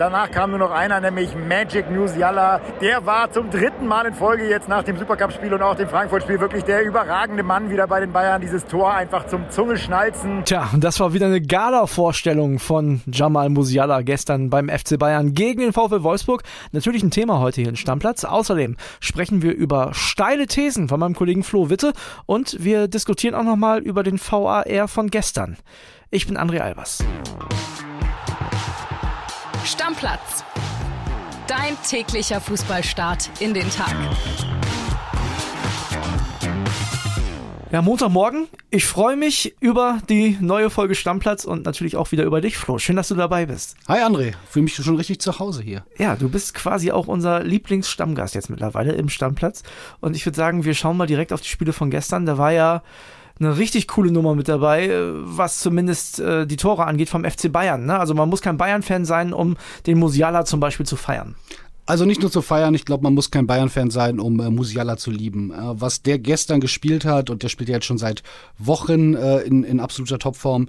Danach kam nur noch einer, nämlich Magic Musiala. Der war zum dritten Mal in Folge jetzt nach dem Supercup-Spiel und auch dem Frankfurt-Spiel wirklich der überragende Mann wieder bei den Bayern. Dieses Tor einfach zum Zungeschnalzen. Tja, das war wieder eine Gala-Vorstellung von Jamal Musiala gestern beim FC Bayern gegen den VfL Wolfsburg. Natürlich ein Thema heute hier im Stammplatz. Außerdem sprechen wir über steile Thesen von meinem Kollegen Flo Witte und wir diskutieren auch nochmal über den VAR von gestern. Ich bin André Albers. Stammplatz. Dein täglicher Fußballstart in den Tag. Ja, Montagmorgen. Ich freue mich über die neue Folge Stammplatz und natürlich auch wieder über dich, Flo. Schön, dass du dabei bist. Hi André, fühle mich schon richtig zu Hause hier. Ja, du bist quasi auch unser Lieblingsstammgast jetzt mittlerweile im Stammplatz. Und ich würde sagen, wir schauen mal direkt auf die Spiele von gestern. Da war ja eine richtig coole Nummer mit dabei, äh, was zumindest äh, die Tore angeht vom FC Bayern. Ne? Also man muss kein Bayern-Fan sein, um den Musiala zum Beispiel zu feiern. Also nicht nur zu feiern, ich glaube, man muss kein Bayern-Fan sein, um äh, Musiala zu lieben. Äh, was der gestern gespielt hat, und der spielt ja jetzt schon seit Wochen äh, in, in absoluter Topform,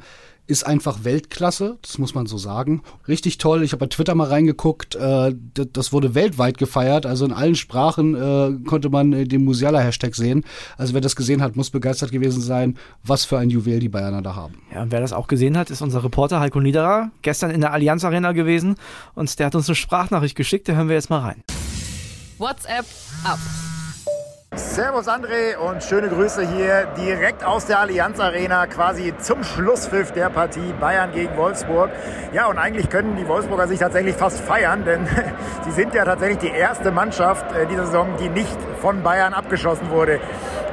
ist einfach Weltklasse, das muss man so sagen. Richtig toll. Ich habe bei Twitter mal reingeguckt, äh, das wurde weltweit gefeiert. Also in allen Sprachen äh, konnte man äh, den Musiala-Hashtag sehen. Also wer das gesehen hat, muss begeistert gewesen sein, was für ein Juwel die Bayerner da haben. Ja, und wer das auch gesehen hat, ist unser Reporter Heiko Niederer, gestern in der Allianz Arena gewesen und der hat uns eine Sprachnachricht geschickt, da hören wir jetzt mal rein. WhatsApp ab. Servus André und schöne Grüße hier direkt aus der Allianz Arena, quasi zum Schlusspfiff der Partie Bayern gegen Wolfsburg. Ja, und eigentlich können die Wolfsburger sich tatsächlich fast feiern, denn sie sind ja tatsächlich die erste Mannschaft äh, dieser Saison, die nicht von Bayern abgeschossen wurde.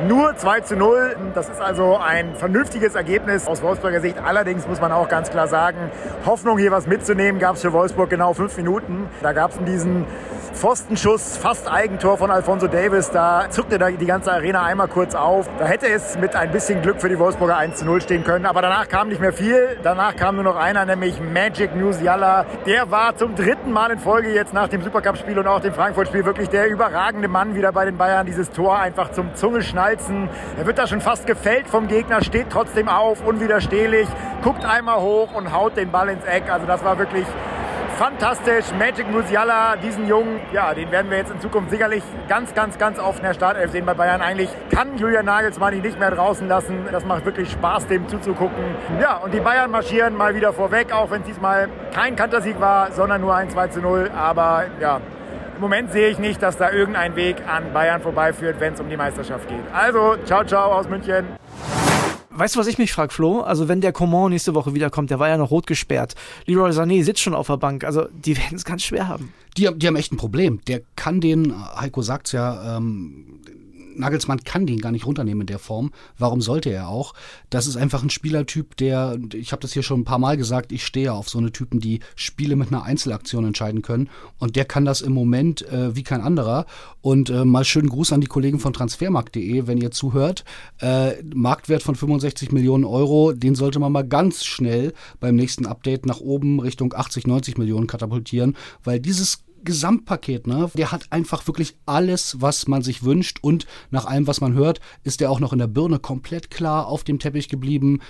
Nur 2 zu 0, das ist also ein vernünftiges Ergebnis aus Wolfsburger Sicht. Allerdings muss man auch ganz klar sagen, Hoffnung hier was mitzunehmen gab es für Wolfsburg genau fünf Minuten. Da gab es diesen Pfostenschuss, fast Eigentor von Alfonso Davis. Da zuckte die ganze Arena einmal kurz auf. Da hätte es mit ein bisschen Glück für die Wolfsburger 1 zu 0 stehen können. Aber danach kam nicht mehr viel. Danach kam nur noch einer, nämlich Magic Musiala. Der war zum dritten Mal in Folge jetzt nach dem Supercup-Spiel und auch dem Frankfurt-Spiel wirklich der überragende Mann wieder bei den Bayern. Dieses Tor einfach zum Zungeschnalzen. Er wird da schon fast gefällt vom Gegner, steht trotzdem auf, unwiderstehlich, guckt einmal hoch und haut den Ball ins Eck. Also das war wirklich fantastisch. Magic Musiala, diesen Jungen, ja, den werden wir jetzt in Zukunft sicherlich ganz, ganz, ganz oft in der Startelf sehen bei Bayern. Eigentlich kann Julian Nagelsmann ihn nicht mehr draußen lassen. Das macht wirklich Spaß, dem zuzugucken. Ja, und die Bayern marschieren mal wieder vorweg, auch wenn es diesmal kein Kantersieg war, sondern nur ein 2 zu 0. Aber ja, im Moment sehe ich nicht, dass da irgendein Weg an Bayern vorbeiführt, wenn es um die Meisterschaft geht. Also, ciao, ciao aus München. Weißt du, was ich mich frage, Flo? Also, wenn der Coman nächste Woche wiederkommt, der war ja noch rot gesperrt. Leroy Sané sitzt schon auf der Bank. Also, die werden es ganz schwer haben. Die, die haben echt ein Problem. Der kann den, Heiko sagt's ja, ähm, Nagelsmann kann den gar nicht runternehmen in der Form. Warum sollte er auch? Das ist einfach ein Spielertyp, der, ich habe das hier schon ein paar Mal gesagt, ich stehe auf so eine Typen, die Spiele mit einer Einzelaktion entscheiden können. Und der kann das im Moment äh, wie kein anderer. Und äh, mal schönen Gruß an die Kollegen von transfermarkt.de, wenn ihr zuhört. Äh, Marktwert von 65 Millionen Euro, den sollte man mal ganz schnell beim nächsten Update nach oben Richtung 80, 90 Millionen katapultieren, weil dieses Gesamtpaket, ne? Der hat einfach wirklich alles, was man sich wünscht und nach allem, was man hört, ist der auch noch in der Birne komplett klar auf dem Teppich geblieben.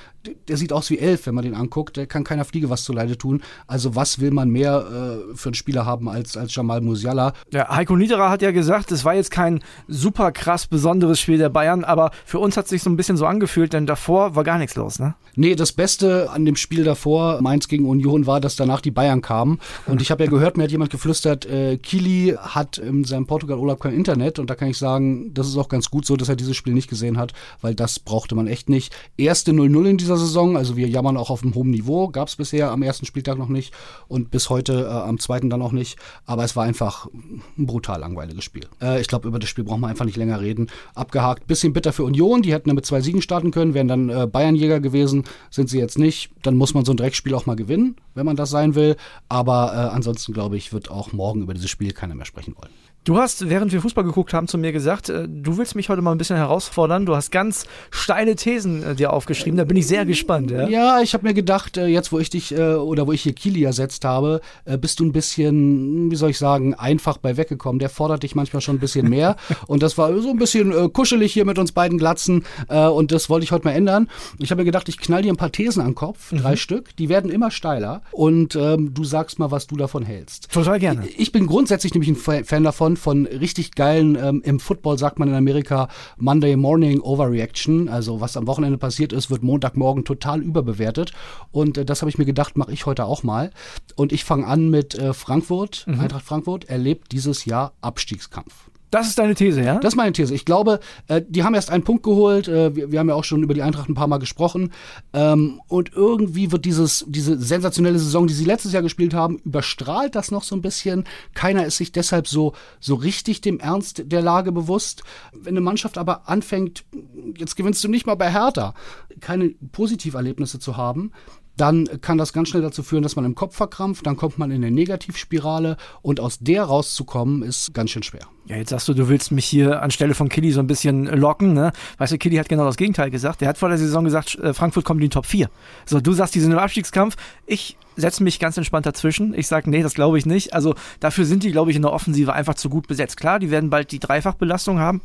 Der sieht aus wie elf, wenn man den anguckt. Der kann keiner Fliege was zuleide tun. Also was will man mehr äh, für einen Spieler haben als, als Jamal Musiala? Ja, Heiko Niederer hat ja gesagt, es war jetzt kein super krass besonderes Spiel der Bayern, aber für uns hat es sich so ein bisschen so angefühlt, denn davor war gar nichts los, ne? Nee, das Beste an dem Spiel davor, Mainz gegen Union, war, dass danach die Bayern kamen. Und ich habe ja gehört, mir hat jemand geflüstert, äh, Kili hat in seinem Portugal-Urlaub kein Internet und da kann ich sagen, das ist auch ganz gut so, dass er dieses Spiel nicht gesehen hat, weil das brauchte man echt nicht. Erste 0-0 in dieser Saison, also wir jammern auch auf einem hohen Niveau, gab es bisher am ersten Spieltag noch nicht und bis heute äh, am zweiten dann auch nicht, aber es war einfach ein brutal langweiliges Spiel. Äh, ich glaube, über das Spiel brauchen wir einfach nicht länger reden. Abgehakt, bisschen bitter für Union, die hätten mit zwei Siegen starten können, wären dann äh, Bayernjäger gewesen, sind sie jetzt nicht. Dann muss man so ein Dreckspiel auch mal gewinnen, wenn man das sein will, aber äh, ansonsten glaube ich, wird auch morgen morgen über dieses Spiel keiner mehr sprechen wollen. Du hast, während wir Fußball geguckt haben, zu mir gesagt, äh, du willst mich heute mal ein bisschen herausfordern. Du hast ganz steile Thesen äh, dir aufgeschrieben. Da bin ich sehr gespannt. Ja, ja ich habe mir gedacht, äh, jetzt wo ich dich oder wo ich hier Kili ersetzt habe, bist du ein bisschen, wie soll ich sagen, einfach bei weggekommen. Der fordert dich manchmal schon ein bisschen mehr. und das war so ein bisschen kuschelig hier mit uns beiden Glatzen. und das wollte ich heute mal ändern. Ich habe mir gedacht, ich knall dir ein paar Thesen an den Kopf, mhm. drei Stück. Die werden immer steiler. Und ähm, du sagst mal, was du davon hältst. Total gerne. Ich, ich bin grundsätzlich nämlich ein Fan davon, von richtig geilen, ähm, im Football sagt man in Amerika Monday Morning Overreaction. Also was am Wochenende passiert ist, wird Montagmorgen total überbewertet. Und äh, das habe ich mir gedacht, mache ich heute auch mal. Und ich fange an mit äh, Frankfurt, mhm. Eintracht Frankfurt, erlebt dieses Jahr Abstiegskampf. Das ist deine These, ja? Das ist meine These. Ich glaube, äh, die haben erst einen Punkt geholt. Äh, wir, wir, haben ja auch schon über die Eintracht ein paar Mal gesprochen. Ähm, und irgendwie wird dieses, diese sensationelle Saison, die sie letztes Jahr gespielt haben, überstrahlt das noch so ein bisschen. Keiner ist sich deshalb so, so richtig dem Ernst der Lage bewusst. Wenn eine Mannschaft aber anfängt, jetzt gewinnst du nicht mal bei Hertha, keine Positiverlebnisse zu haben, dann kann das ganz schnell dazu führen, dass man im Kopf verkrampft, dann kommt man in eine Negativspirale und aus der rauszukommen ist ganz schön schwer. Ja, jetzt sagst du, du willst mich hier anstelle von Killy so ein bisschen locken, ne? Weißt du, Killy hat genau das Gegenteil gesagt. Der hat vor der Saison gesagt, äh, Frankfurt kommt in die Top 4. So, du sagst, die sind im Abstiegskampf. Ich setze mich ganz entspannt dazwischen. Ich sage, nee, das glaube ich nicht. Also dafür sind die, glaube ich, in der Offensive einfach zu gut besetzt. Klar, die werden bald die Dreifachbelastung haben,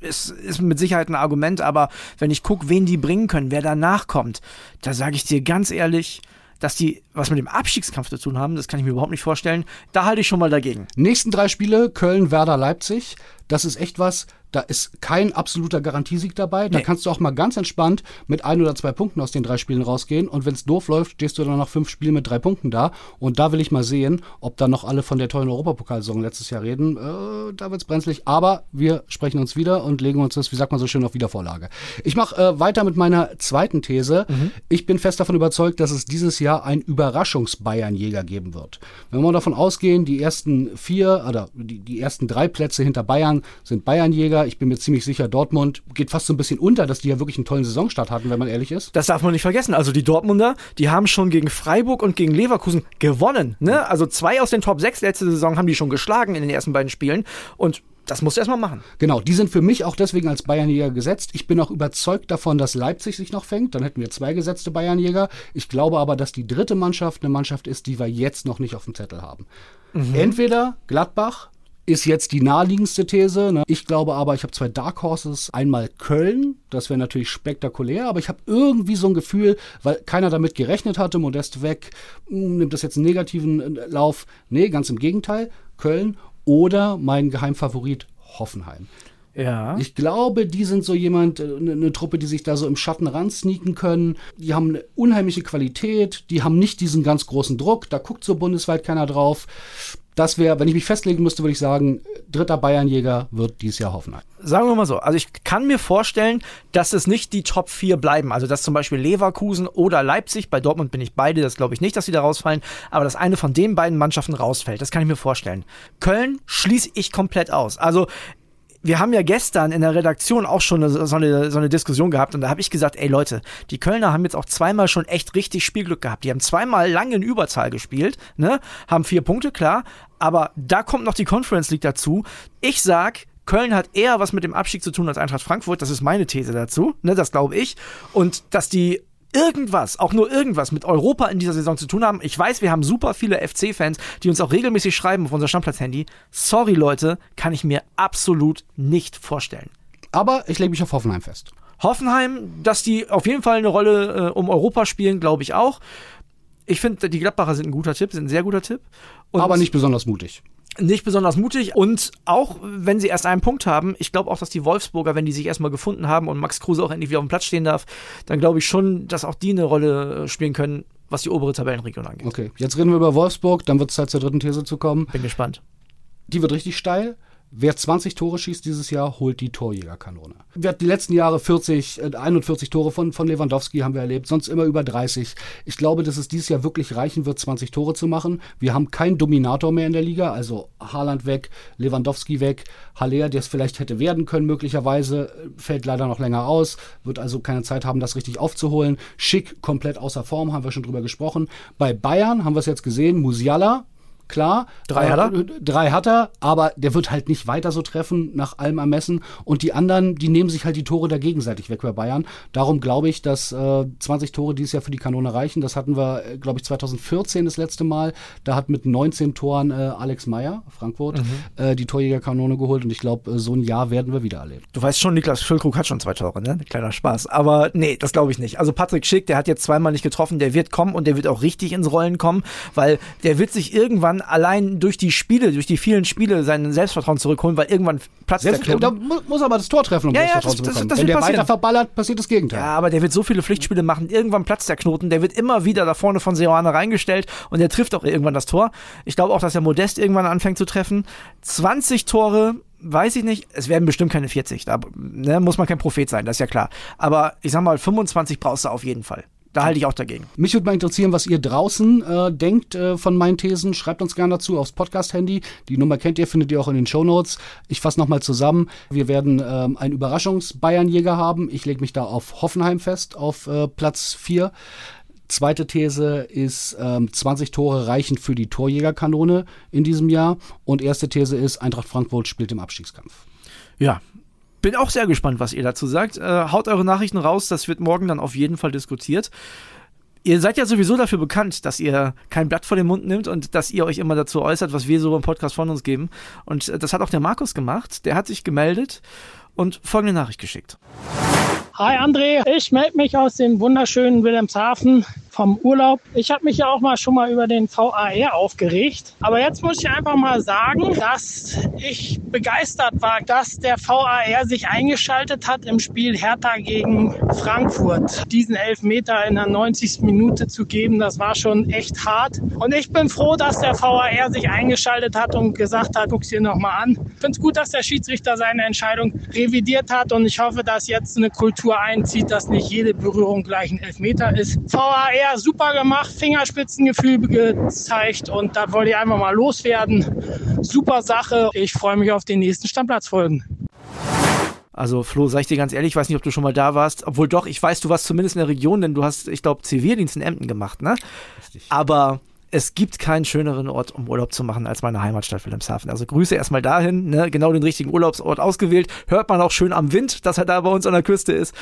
ist, ist mit Sicherheit ein Argument, aber wenn ich gucke, wen die bringen können, wer danach kommt, da sage ich dir ganz ehrlich, dass die was mit dem Abstiegskampf zu tun haben, das kann ich mir überhaupt nicht vorstellen. Da halte ich schon mal dagegen. Nächsten drei Spiele, Köln, Werder, Leipzig. Das ist echt was, da ist kein absoluter Garantiesieg dabei. Da nee. kannst du auch mal ganz entspannt mit ein oder zwei Punkten aus den drei Spielen rausgehen. Und wenn es doof läuft, stehst du dann nach fünf Spielen mit drei Punkten da. Und da will ich mal sehen, ob da noch alle von der tollen Europapokalsaison letztes Jahr reden. Äh, da wird's brenzlig. Aber wir sprechen uns wieder und legen uns das, wie sagt man so schön, auf Wiedervorlage. Ich mache äh, weiter mit meiner zweiten These. Mhm. Ich bin fest davon überzeugt, dass es dieses Jahr ein Überraschungs-Bayern-Jäger geben wird. Wenn wir davon ausgehen, die ersten vier oder die, die ersten drei Plätze hinter Bayern sind Bayern-Jäger Bundesliga. Ich bin mir ziemlich sicher, Dortmund geht fast so ein bisschen unter, dass die ja wirklich einen tollen Saisonstart hatten, wenn man ehrlich ist. Das darf man nicht vergessen. Also die Dortmunder, die haben schon gegen Freiburg und gegen Leverkusen gewonnen. Ne? Also zwei aus den Top 6 letzte Saison haben die schon geschlagen in den ersten beiden Spielen. Und das musst du erstmal machen. Genau, die sind für mich auch deswegen als Bayernjäger gesetzt. Ich bin auch überzeugt davon, dass Leipzig sich noch fängt. Dann hätten wir zwei gesetzte Bayernjäger. Ich glaube aber, dass die dritte Mannschaft eine Mannschaft ist, die wir jetzt noch nicht auf dem Zettel haben. Mhm. Entweder Gladbach ist jetzt die naheliegendste These. Ne? Ich glaube aber, ich habe zwei Dark Horses. Einmal Köln, das wäre natürlich spektakulär, aber ich habe irgendwie so ein Gefühl, weil keiner damit gerechnet hatte, Modest weg, hm, nimmt das jetzt einen negativen äh, Lauf. Nee, ganz im Gegenteil. Köln oder mein Geheimfavorit Hoffenheim. Ja. Ich glaube, die sind so jemand, eine, eine Truppe, die sich da so im Schatten ransneaken können. Die haben eine unheimliche Qualität, die haben nicht diesen ganz großen Druck, da guckt so bundesweit keiner drauf das wäre, wenn ich mich festlegen müsste, würde ich sagen, dritter Bayernjäger wird dieses Jahr Hoffenheim. Sagen wir mal so, also ich kann mir vorstellen, dass es nicht die Top 4 bleiben. Also dass zum Beispiel Leverkusen oder Leipzig, bei Dortmund bin ich beide, das glaube ich nicht, dass sie da rausfallen, aber dass eine von den beiden Mannschaften rausfällt, das kann ich mir vorstellen. Köln schließe ich komplett aus. Also wir haben ja gestern in der Redaktion auch schon so, eine, so eine Diskussion gehabt und da habe ich gesagt, ey Leute, die Kölner haben jetzt auch zweimal schon echt richtig Spielglück gehabt. Die haben zweimal lange in Überzahl gespielt, ne? Haben vier Punkte, klar, aber da kommt noch die Conference League dazu. Ich sag, Köln hat eher was mit dem Abstieg zu tun als Eintracht Frankfurt. Das ist meine These dazu. Ne, das glaube ich. Und dass die irgendwas, auch nur irgendwas mit Europa in dieser Saison zu tun haben. Ich weiß, wir haben super viele FC-Fans, die uns auch regelmäßig schreiben auf unser Stammplatz-Handy. Sorry, Leute, kann ich mir absolut nicht vorstellen. Aber ich lege mich auf Hoffenheim fest. Hoffenheim, dass die auf jeden Fall eine Rolle äh, um Europa spielen, glaube ich auch. Ich finde, die Gladbacher sind ein guter Tipp, sind ein sehr guter Tipp. Und Aber nicht besonders mutig nicht besonders mutig und auch wenn sie erst einen Punkt haben, ich glaube auch, dass die Wolfsburger, wenn die sich erstmal gefunden haben und Max Kruse auch endlich wieder auf dem Platz stehen darf, dann glaube ich schon, dass auch die eine Rolle äh, spielen können, was die obere Tabellenregion angeht. Okay, jetzt reden wir über Wolfsburg, dann wird es Zeit zur dritten These zu kommen. Bin gespannt. Die wird richtig steil. Wer 20 Tore schießt dieses Jahr, holt die Torjägerkanone. Wir hatten die letzten Jahre 40, äh, 41 Tore von, von Lewandowski haben wir erlebt, sonst immer über 30. Ich glaube, dass es dieses Jahr wirklich reichen wird, 20 Tore zu machen. Wir haben keinen Dominator mehr in der Liga, also Haaland weg, Lewandowski weg, Haller, der es vielleicht hätte werden können möglicherweise, fällt leider noch länger aus, wird also keine Zeit haben, das richtig aufzuholen. Schick komplett außer Form, haben wir schon drüber gesprochen. Bei Bayern haben wir es jetzt gesehen, Musiala, klar. Drei hat er. Äh, drei hat er, aber der wird halt nicht weiter so treffen nach allem Ermessen. Und die anderen, die nehmen sich halt die Tore da gegenseitig weg bei Bayern. Darum glaube ich, dass äh, 20 Tore dieses Jahr für die Kanone reichen. Das hatten wir, äh, glaube ich, 2014 das letzte Mal. Da hat mit 19 Toren äh, Alex Meyer, Frankfurt, mhm. äh, die Torjägerkanone geholt. Und ich glaube, äh, so ein Jahr werden wir wieder erleben. Du weißt schon, Niklas Füllkrug hat schon zwei Tore, ne? Kleiner Spaß. Aber nee, das glaube ich nicht. Also Patrick Schick, der hat jetzt zweimal nicht getroffen, der wird kommen und der wird auch richtig ins Rollen kommen, weil der wird sich irgendwann allein durch die Spiele, durch die vielen Spiele sein Selbstvertrauen zurückholen, weil irgendwann platzt Selbst, der Knoten. Da muss aber das Tor treffen, um ja, Selbstvertrauen ja, das, zu bekommen. Das, das Wenn der passieren. weiter verballert, passiert das Gegenteil. Ja, aber der wird so viele Pflichtspiele machen, irgendwann platzt der Knoten, der wird immer wieder da vorne von Seoane reingestellt und der trifft auch irgendwann das Tor. Ich glaube auch, dass der Modest irgendwann anfängt zu treffen. 20 Tore, weiß ich nicht. Es werden bestimmt keine 40. Da ne, muss man kein Prophet sein, das ist ja klar. Aber ich sag mal, 25 brauchst du auf jeden Fall. Da halte ich auch dagegen. Mich würde mal interessieren, was ihr draußen äh, denkt äh, von meinen Thesen. Schreibt uns gerne dazu aufs Podcast-Handy. Die Nummer kennt ihr, findet ihr auch in den Show Notes. Ich fasse nochmal zusammen. Wir werden ähm, einen Überraschungs-Bayern-Jäger haben. Ich lege mich da auf Hoffenheim fest, auf äh, Platz 4. Zweite These ist, ähm, 20 Tore reichen für die Torjägerkanone in diesem Jahr. Und erste These ist, Eintracht Frankfurt spielt im Abstiegskampf. Ja, bin auch sehr gespannt, was ihr dazu sagt. Äh, haut eure Nachrichten raus, das wird morgen dann auf jeden Fall diskutiert. Ihr seid ja sowieso dafür bekannt, dass ihr kein Blatt vor den Mund nimmt und dass ihr euch immer dazu äußert, was wir so im Podcast von uns geben. Und äh, das hat auch der Markus gemacht. Der hat sich gemeldet und folgende Nachricht geschickt. Hi André, ich melde mich aus dem wunderschönen Wilhelmshaven vom Urlaub. Ich habe mich ja auch mal schon mal über den VAR aufgeregt. Aber jetzt muss ich einfach mal sagen, dass ich begeistert war, dass der VAR sich eingeschaltet hat im Spiel Hertha gegen Frankfurt. Diesen Elfmeter in der 90. Minute zu geben, das war schon echt hart. Und ich bin froh, dass der VAR sich eingeschaltet hat und gesagt hat, guck's dir nochmal an. Ich finde es gut, dass der Schiedsrichter seine Entscheidung revidiert hat und ich hoffe, dass jetzt eine Kultur einzieht, dass nicht jede Berührung gleich ein Elfmeter ist. VAR super gemacht, Fingerspitzengefühl gezeigt und da wollte ich einfach mal loswerden. Super Sache. Ich freue mich auf den nächsten Stammplatzfolgen. Also Flo, sag ich dir ganz ehrlich, ich weiß nicht, ob du schon mal da warst. Obwohl doch, ich weiß, du warst zumindest in der Region, denn du hast, ich glaube, Zivildienst in Emden gemacht, ne? Richtig. Aber es gibt keinen schöneren Ort, um Urlaub zu machen, als meine Heimatstadt Wilhelmshaven. Also Grüße erstmal dahin, ne? genau den richtigen Urlaubsort ausgewählt. Hört man auch schön am Wind, dass er da bei uns an der Küste ist.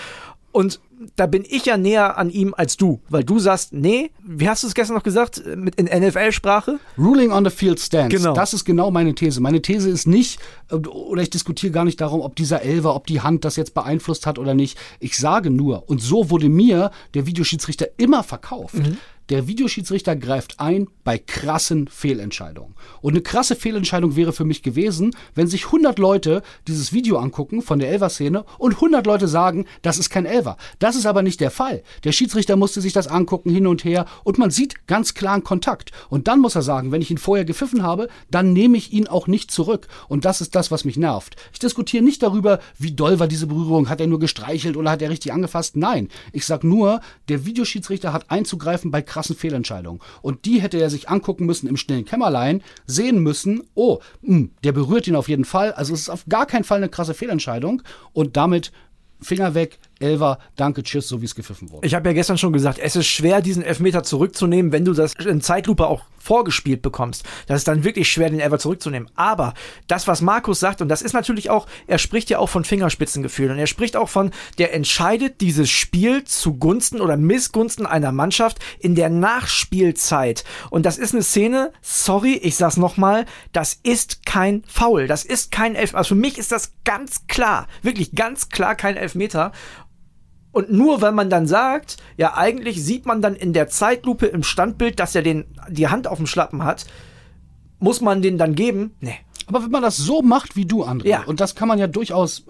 Und da bin ich ja näher an ihm als du, weil du sagst, nee, wie hast du es gestern noch gesagt, mit in NFL-Sprache? Ruling on the field stands. Genau. Das ist genau meine These. Meine These ist nicht, äh, oder ich diskutiere gar nicht darum, ob dieser Elver, ob die Hand das jetzt beeinflusst hat oder nicht. Ich sage nur, und so wurde mir der Videoschiedsrichter immer verkauft. Mhm der Videoschiedsrichter greift ein bei krassen Fehlentscheidungen. Und eine krasse Fehlentscheidung wäre für mich gewesen, wenn sich 100 Leute dieses Video angucken von der Elver-Szene und 100 Leute sagen, das ist kein Elver. Das ist aber nicht der Fall. Der Schiedsrichter musste sich das angucken hin und her und man sieht ganz klar einen Kontakt. Und dann muss er sagen, wenn ich ihn vorher gepfiffen habe, dann nehme ich ihn auch nicht zurück. Und das ist das, was mich nervt. Ich diskutiere nicht darüber, wie doll war diese Berührung, hat er nur gestreichelt oder hat er richtig angefasst. Nein, ich sage nur, der Videoschiedsrichter hat einzugreifen bei krassen krassen Fehlentscheidung. Und die hätte er sich angucken müssen im stillen Kämmerlein, sehen müssen, oh, mh, hm, der berührt ihn auf jeden Fall. Also es ist auf gar keinen Fall eine krasse Fehlentscheidung. Und damit Finger weg, Elver, danke, tschüss, so wie es gepfiffen wurde. Ich habe ja gestern schon gesagt, es ist schwer, diesen Elfmeter zurückzunehmen, wenn du das in Zeitlupe auch vorgespielt bekommst. Das ist dann wirklich schwer, den Elver zurückzunehmen. Aber das, was Markus sagt, und das ist natürlich auch, er spricht ja auch von Fingerspitzengefühlen und er spricht auch von, der entscheidet dieses Spiel zugunsten oder Missgunsten einer Mannschaft in der Nachspielzeit. Und das ist eine Szene, sorry, ich sag's nochmal, das ist kein Foul. Das ist kein Elfmeter. Also für mich ist das ganz klar, wirklich ganz klar kein Elfmeter. Und nur wenn man dann sagt, ja, eigentlich sieht man dann in der Zeitlupe im Standbild, dass er den, die Hand auf dem Schlappen hat, muss man den dann geben? Nee. Aber wenn man das so macht wie du, André, ja. und das kann man ja durchaus,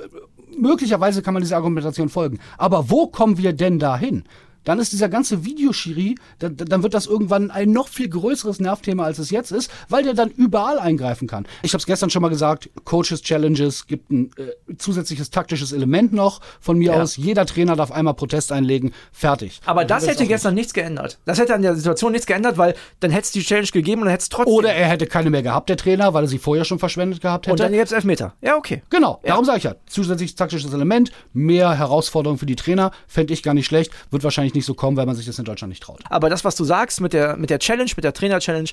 möglicherweise kann man dieser Argumentation folgen. Aber wo kommen wir denn dahin? Dann ist dieser ganze Videoschiri, dann, dann wird das irgendwann ein noch viel größeres Nervthema, als es jetzt ist, weil der dann überall eingreifen kann. Ich habe es gestern schon mal gesagt, Coaches Challenges gibt ein äh, zusätzliches taktisches Element noch von mir ja. aus. Jeder Trainer darf einmal Protest einlegen, fertig. Aber das hätte gestern nicht. nichts geändert. Das hätte an der Situation nichts geändert, weil dann hätte es die Challenge gegeben und hätte es trotzdem. Oder er hätte keine mehr gehabt, der Trainer, weil er sie vorher schon verschwendet gehabt hätte. Und dann jetzt Elfmeter. Ja, okay. Genau, ja. darum sage ich ja. Zusätzliches taktisches Element, mehr Herausforderungen für die Trainer, fände ich gar nicht schlecht, wird wahrscheinlich nicht so kommen, weil man sich das in Deutschland nicht traut. Aber das, was du sagst mit der, mit der Challenge, mit der Trainer-Challenge,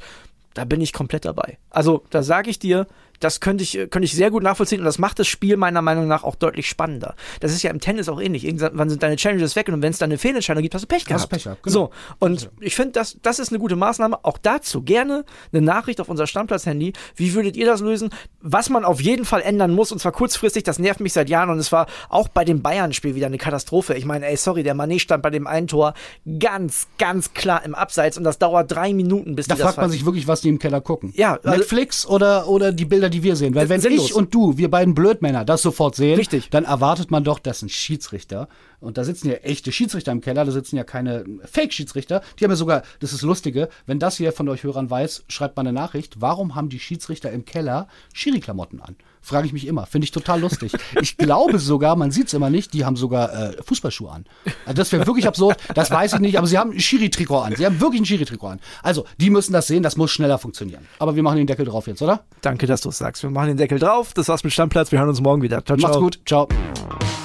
da bin ich komplett dabei. Also, da sage ich dir, das könnte ich, könnte ich sehr gut nachvollziehen und das macht das Spiel meiner Meinung nach auch deutlich spannender. Das ist ja im Tennis auch ähnlich. Irgendwann sind deine Challenges weg und wenn es dann eine Fehlentscheidung gibt, hast du Pech gehabt. Hast Pech gehabt, genau. So, und ich finde, das, das ist eine gute Maßnahme. Auch dazu gerne eine Nachricht auf unser Stammplatz-Handy. Wie würdet ihr das lösen? Was man auf jeden Fall ändern muss und zwar kurzfristig, das nervt mich seit Jahren und es war auch bei dem Bayern-Spiel wieder eine Katastrophe. Ich meine, ey, sorry, der Mané stand bei dem einen Tor ganz, ganz klar im Abseits und das dauert drei Minuten, bis Da die das fragt man sich wirklich, was die im Keller gucken. Ja, also- Netflix oder, oder die Bilder, die wir sehen. Weil wenn Sinnlos. ich und du, wir beiden Blödmänner, das sofort sehen, Richtig. dann erwartet man doch, dass ein Schiedsrichter, und da sitzen ja echte Schiedsrichter im Keller, da sitzen ja keine Fake-Schiedsrichter, die haben ja sogar, das ist Lustige, wenn das hier von euch Hörern weiß, schreibt mal eine Nachricht, warum haben die Schiedsrichter im Keller Schiri-Klamotten an? Frage ich mich immer. Finde ich total lustig. Ich glaube sogar, man sieht es immer nicht, die haben sogar äh, Fußballschuhe an. Also das wäre wirklich absurd, das weiß ich nicht, aber sie haben ein Schiri-Trikot an. Sie haben wirklich ein Schiri-Trikot an. Also, die müssen das sehen, das muss schneller funktionieren. Aber wir machen den Deckel drauf jetzt, oder? Danke, dass du es sagst. Wir machen den Deckel drauf. Das war's mit Stammplatz. Wir hören uns morgen wieder. Ciao, Macht's ciao. gut. Ciao.